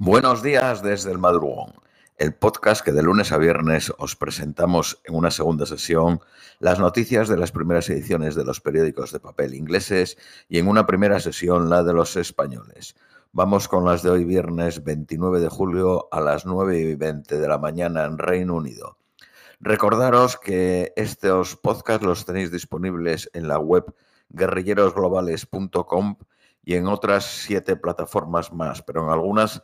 Buenos días desde el madrugón, el podcast que de lunes a viernes os presentamos en una segunda sesión las noticias de las primeras ediciones de los periódicos de papel ingleses y en una primera sesión la de los españoles. Vamos con las de hoy viernes 29 de julio a las 9 y 20 de la mañana en Reino Unido. Recordaros que estos podcasts los tenéis disponibles en la web guerrillerosglobales.com y en otras siete plataformas más, pero en algunas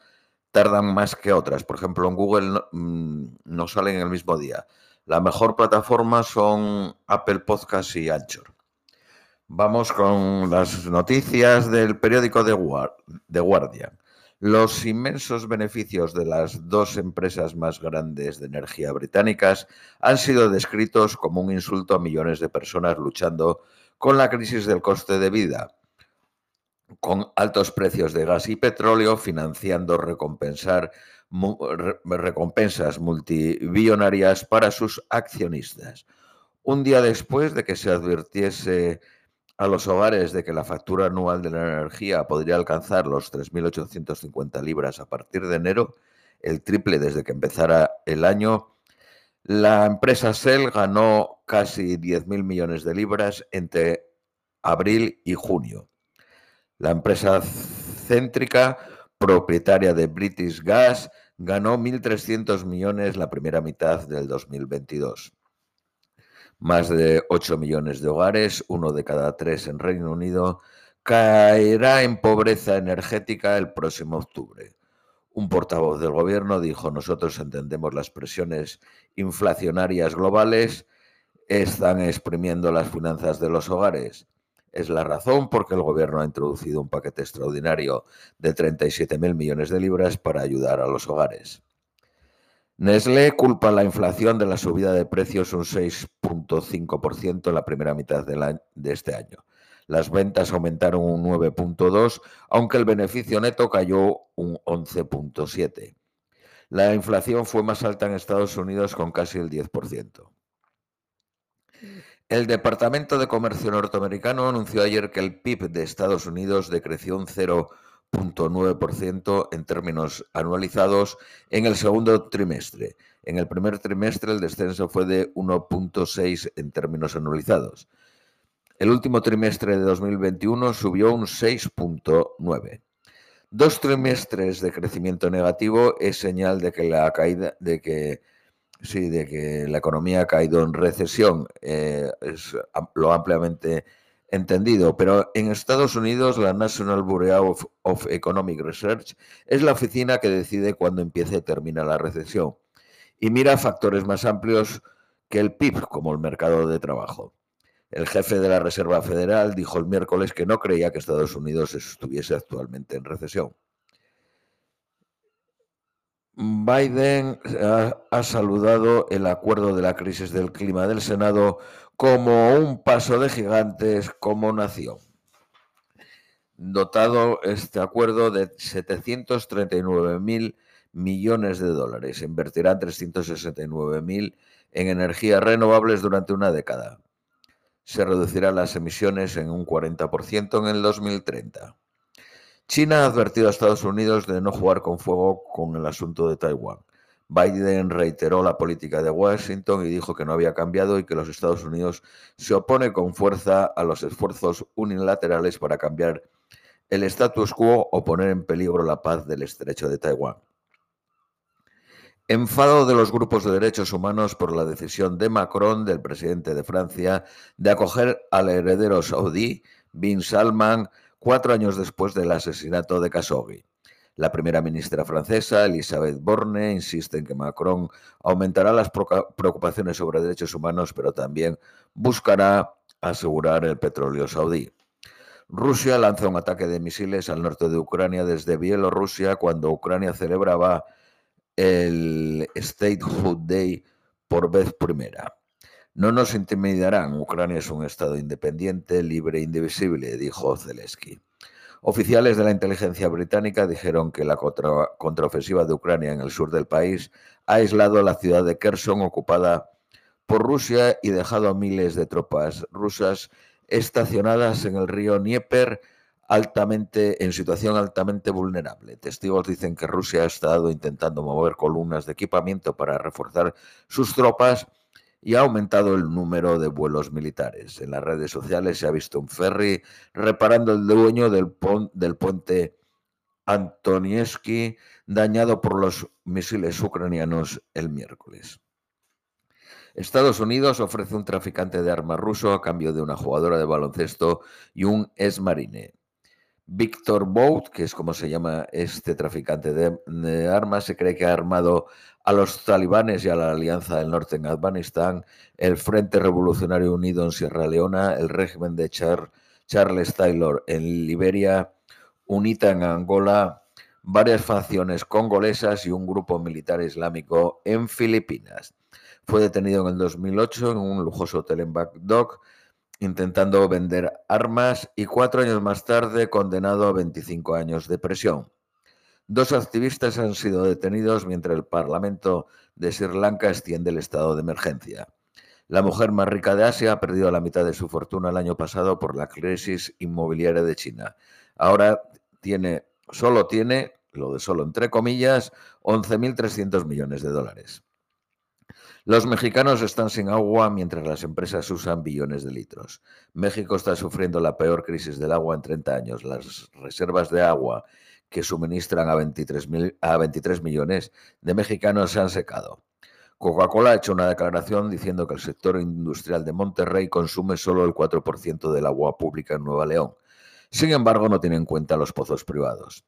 tardan más que otras. Por ejemplo, en Google mm, no, salen el mismo día. La mejor plataforma son Apple Podcasts y Anchor. Vamos con las noticias del periódico The Guardian. Los inmensos beneficios de las dos empresas más grandes de energía británicas han sido descritos como un insulto a millones de personas luchando con la crisis del coste de vida con altos precios de gas y petróleo, financiando recompensar, recompensas multibillonarias para sus accionistas. Un día después de que se advirtiese a los hogares de que la factura anual de la energía podría alcanzar los 3.850 libras a partir de enero, el triple desde que empezara el año, la empresa Shell ganó casi 10.000 millones de libras entre abril y junio. La empresa céntrica, propietaria de British Gas, ganó 1.300 millones la primera mitad del 2022. Más de 8 millones de hogares, uno de cada tres en Reino Unido, caerá en pobreza energética el próximo octubre. Un portavoz del gobierno dijo, nosotros entendemos las presiones inflacionarias globales, están exprimiendo las finanzas de los hogares. Es la razón por qué el gobierno ha introducido un paquete extraordinario de 37.000 millones de libras para ayudar a los hogares. Nestlé culpa la inflación de la subida de precios un 6.5% en la primera mitad de este año. Las ventas aumentaron un 9.2%, aunque el beneficio neto cayó un 11.7%. La inflación fue más alta en Estados Unidos con casi el 10%. El Departamento de Comercio norteamericano anunció ayer que el PIB de Estados Unidos decreció un 0.9% en términos anualizados en el segundo trimestre. En el primer trimestre el descenso fue de 1.6 en términos anualizados. El último trimestre de 2021 subió un 6.9. Dos trimestres de crecimiento negativo es señal de que la caída de que Sí, de que la economía ha caído en recesión, eh, es lo ampliamente entendido, pero en Estados Unidos la National Bureau of, Economic Research es la oficina que decide cuándo empieza y termina la recesión y mira factores más amplios que el PIB, como el mercado de trabajo. El jefe de la Reserva Federal dijo el miércoles que no creía que Estados Unidos estuviese actualmente en recesión. Biden ha, saludado el acuerdo de la crisis del clima del Senado como un paso de gigantes como nación. Dotado este acuerdo de 739 mil millones de dólares, invertirá 369 mil en energías renovables durante una década. Se reducirán las emisiones en un 40% en el 2030. China ha advertido a Estados Unidos de no jugar con fuego con el asunto de Taiwán. Biden reiteró la política de Washington y dijo que no había cambiado y que los Estados Unidos se opone con fuerza a los esfuerzos unilaterales para cambiar el status quo o poner en peligro la paz del estrecho de Taiwán. Enfado de los grupos de derechos humanos por la decisión de Macron, del presidente de Francia, de acoger al heredero saudí, Bin Salman, cuatro años después del asesinato de Khashoggi. La primera ministra francesa, Elisabeth Borne, insiste en que Macron aumentará las preocupaciones sobre derechos humanos, pero también buscará asegurar el petróleo saudí. Rusia lanza un ataque de misiles al norte de Ucrania desde Bielorrusia cuando Ucrania celebraba el Statehood Day por vez primera. No nos intimidarán. Ucrania es un Estado independiente, libre e indivisible, dijo Zelensky. Oficiales de la inteligencia británica dijeron que la contraofensiva de Ucrania en el sur del país ha aislado la ciudad de Kherson ocupada por Rusia y dejado a miles de tropas rusas estacionadas en el río Dnieper altamente, en situación altamente vulnerable. Testigos dicen que Rusia ha estado intentando mover columnas de equipamiento para reforzar sus tropas y ha aumentado el número de vuelos militares. En las redes sociales se ha visto un ferry reparando el dueño del, puente Antonievski dañado por los misiles ucranianos el miércoles. Estados Unidos ofrece un traficante de armas ruso a cambio de una jugadora de baloncesto y un ex-marine. Víctor Bout, que es como se llama este traficante de, armas, se cree que ha armado a los talibanes y a la Alianza del Norte en Afganistán, el Frente Revolucionario Unido en Sierra Leona, el régimen de Charles Taylor en Liberia, UNITA en Angola, varias facciones congolesas y un grupo militar islámico en Filipinas. Fue detenido en el 2008 en un lujoso hotel en Bagdad intentando vender armas y cuatro años más tarde condenado a 25 años de prisión. Dos activistas han sido detenidos mientras el Parlamento de Sri Lanka extiende el estado de emergencia. La mujer más rica de Asia ha perdido la mitad de su fortuna el año pasado por la crisis inmobiliaria de China. Ahora tiene, solo tiene, lo de solo entre comillas, 11.300 millones de dólares. Los mexicanos están sin agua mientras las empresas usan billones de litros. México está sufriendo la peor crisis del agua en 30 años. Las reservas de agua que suministran a 23, a 23 millones de mexicanos se han secado. Coca-Cola ha hecho una declaración diciendo que el sector industrial de Monterrey consume solo el 4% del agua pública en Nueva León. Sin embargo, no tiene en cuenta los pozos privados.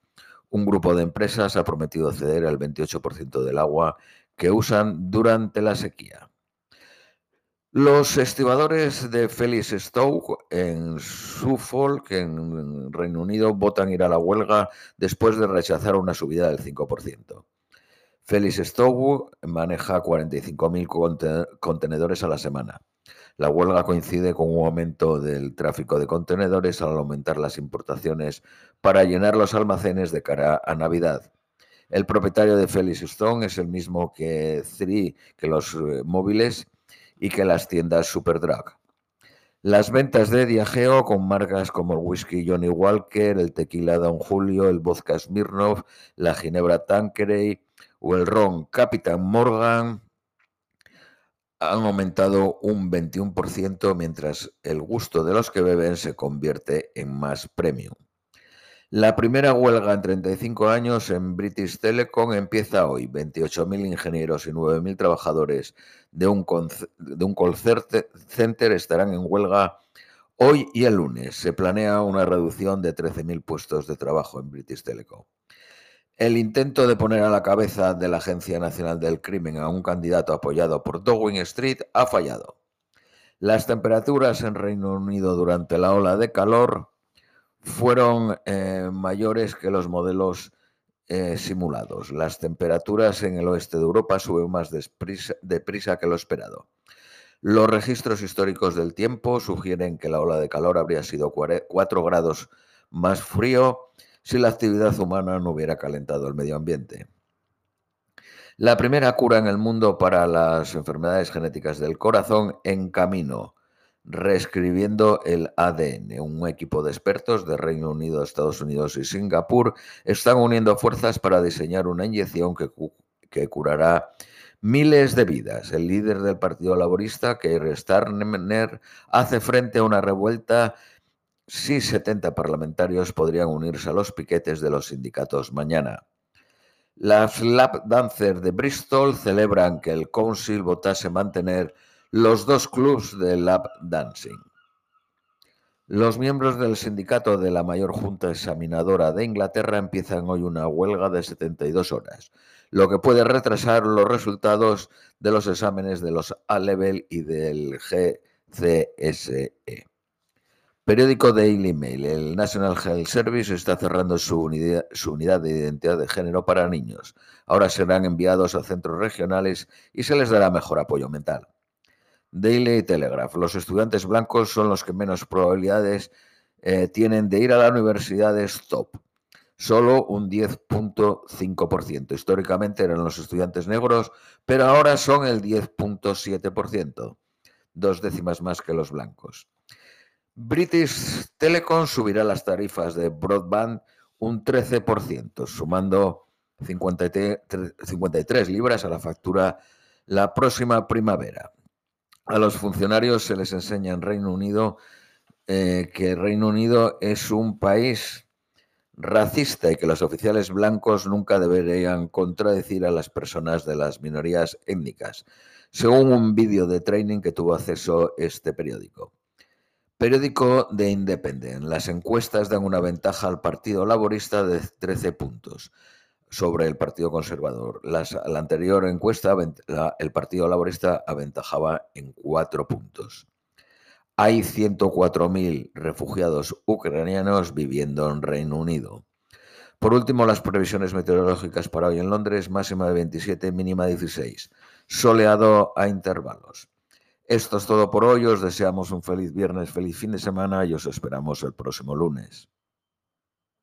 Un grupo de empresas ha prometido ceder el 28% del agua que usan durante la sequía. Los estibadores de Felix Stowe en Suffolk, en Reino Unido, votan ir a la huelga después de rechazar una subida del 5%. Felix Stowe maneja 45.000 contenedores a la semana. La huelga coincide con un aumento del tráfico de contenedores al aumentar las importaciones para llenar los almacenes de cara a Navidad. El propietario de Felix Stone es el mismo que Three, que los eh, móviles y que las tiendas Superdrug. Las ventas de Diageo con marcas como el whisky Johnny Walker, el tequila Don Julio, el vodka Smirnoff, la ginebra Tanqueray o el ron Captain Morgan han aumentado un 21% mientras el gusto de los que beben se convierte en más premium. La primera huelga en 35 años en British Telecom empieza hoy. 28.000 ingenieros y 9.000 trabajadores de un, de un call center estarán en huelga hoy y el lunes. Se planea una reducción de 13.000 puestos de trabajo en British Telecom. El intento de poner a la cabeza de la Agencia Nacional del Crimen a un candidato apoyado por Downing Street ha fallado. Las temperaturas en Reino Unido durante la ola de calor fueron eh, mayores que los modelos eh, simulados. Las temperaturas en el oeste de Europa suben más deprisa, que lo esperado. Los registros históricos del tiempo sugieren que la ola de calor habría sido 4 grados más frío si la actividad humana no hubiera calentado el medio ambiente. La primera cura en el mundo para las enfermedades genéticas del corazón en camino. Reescribiendo el ADN. Un equipo de expertos de Reino Unido, Estados Unidos y Singapur están uniendo fuerzas para diseñar una inyección que, curará miles de vidas. El líder del Partido Laborista, Keir Starmer, hace frente a una revuelta si 70 parlamentarios podrían unirse a los piquetes de los sindicatos mañana. Las lap dancers de Bristol celebran que el Council votase mantener los dos clubs de lap dancing. Los miembros del sindicato de la mayor junta examinadora de Inglaterra empiezan hoy una huelga de 72 horas, lo que puede retrasar los resultados de los exámenes de los A-Level y del GCSE. Periódico Daily Mail. El National Health Service está cerrando su unidad, su unidad, de identidad de género para niños. Ahora serán enviados a centros regionales y se les dará mejor apoyo mental. Daily Telegraph. Los estudiantes blancos son los que menos probabilidades eh, tienen de ir a la universidad de top. Solo un 10.5%. Históricamente eran los estudiantes negros, pero ahora son el 10.7%, dos décimas más que los blancos. British Telecom subirá las tarifas de broadband un 13%, sumando 53 libras a la factura la próxima primavera. A los funcionarios se les enseña en Reino Unido eh, que Reino Unido es un país racista y que los oficiales blancos nunca deberían contradecir a las personas de las minorías étnicas, según un vídeo de training que tuvo acceso este periódico. Periódico de Independent. Las encuestas dan una ventaja al Partido Laborista de 13 puntos sobre el Partido Conservador. la anterior encuesta, el Partido Laborista aventajaba en 4 puntos. Hay 104.000 refugiados ucranianos viviendo en Reino Unido. Por último, las previsiones meteorológicas para hoy en Londres, máxima de 27, mínima de 16. Soleado a intervalos. Esto es todo por hoy. Os deseamos un feliz viernes, feliz fin de semana y os esperamos el próximo lunes.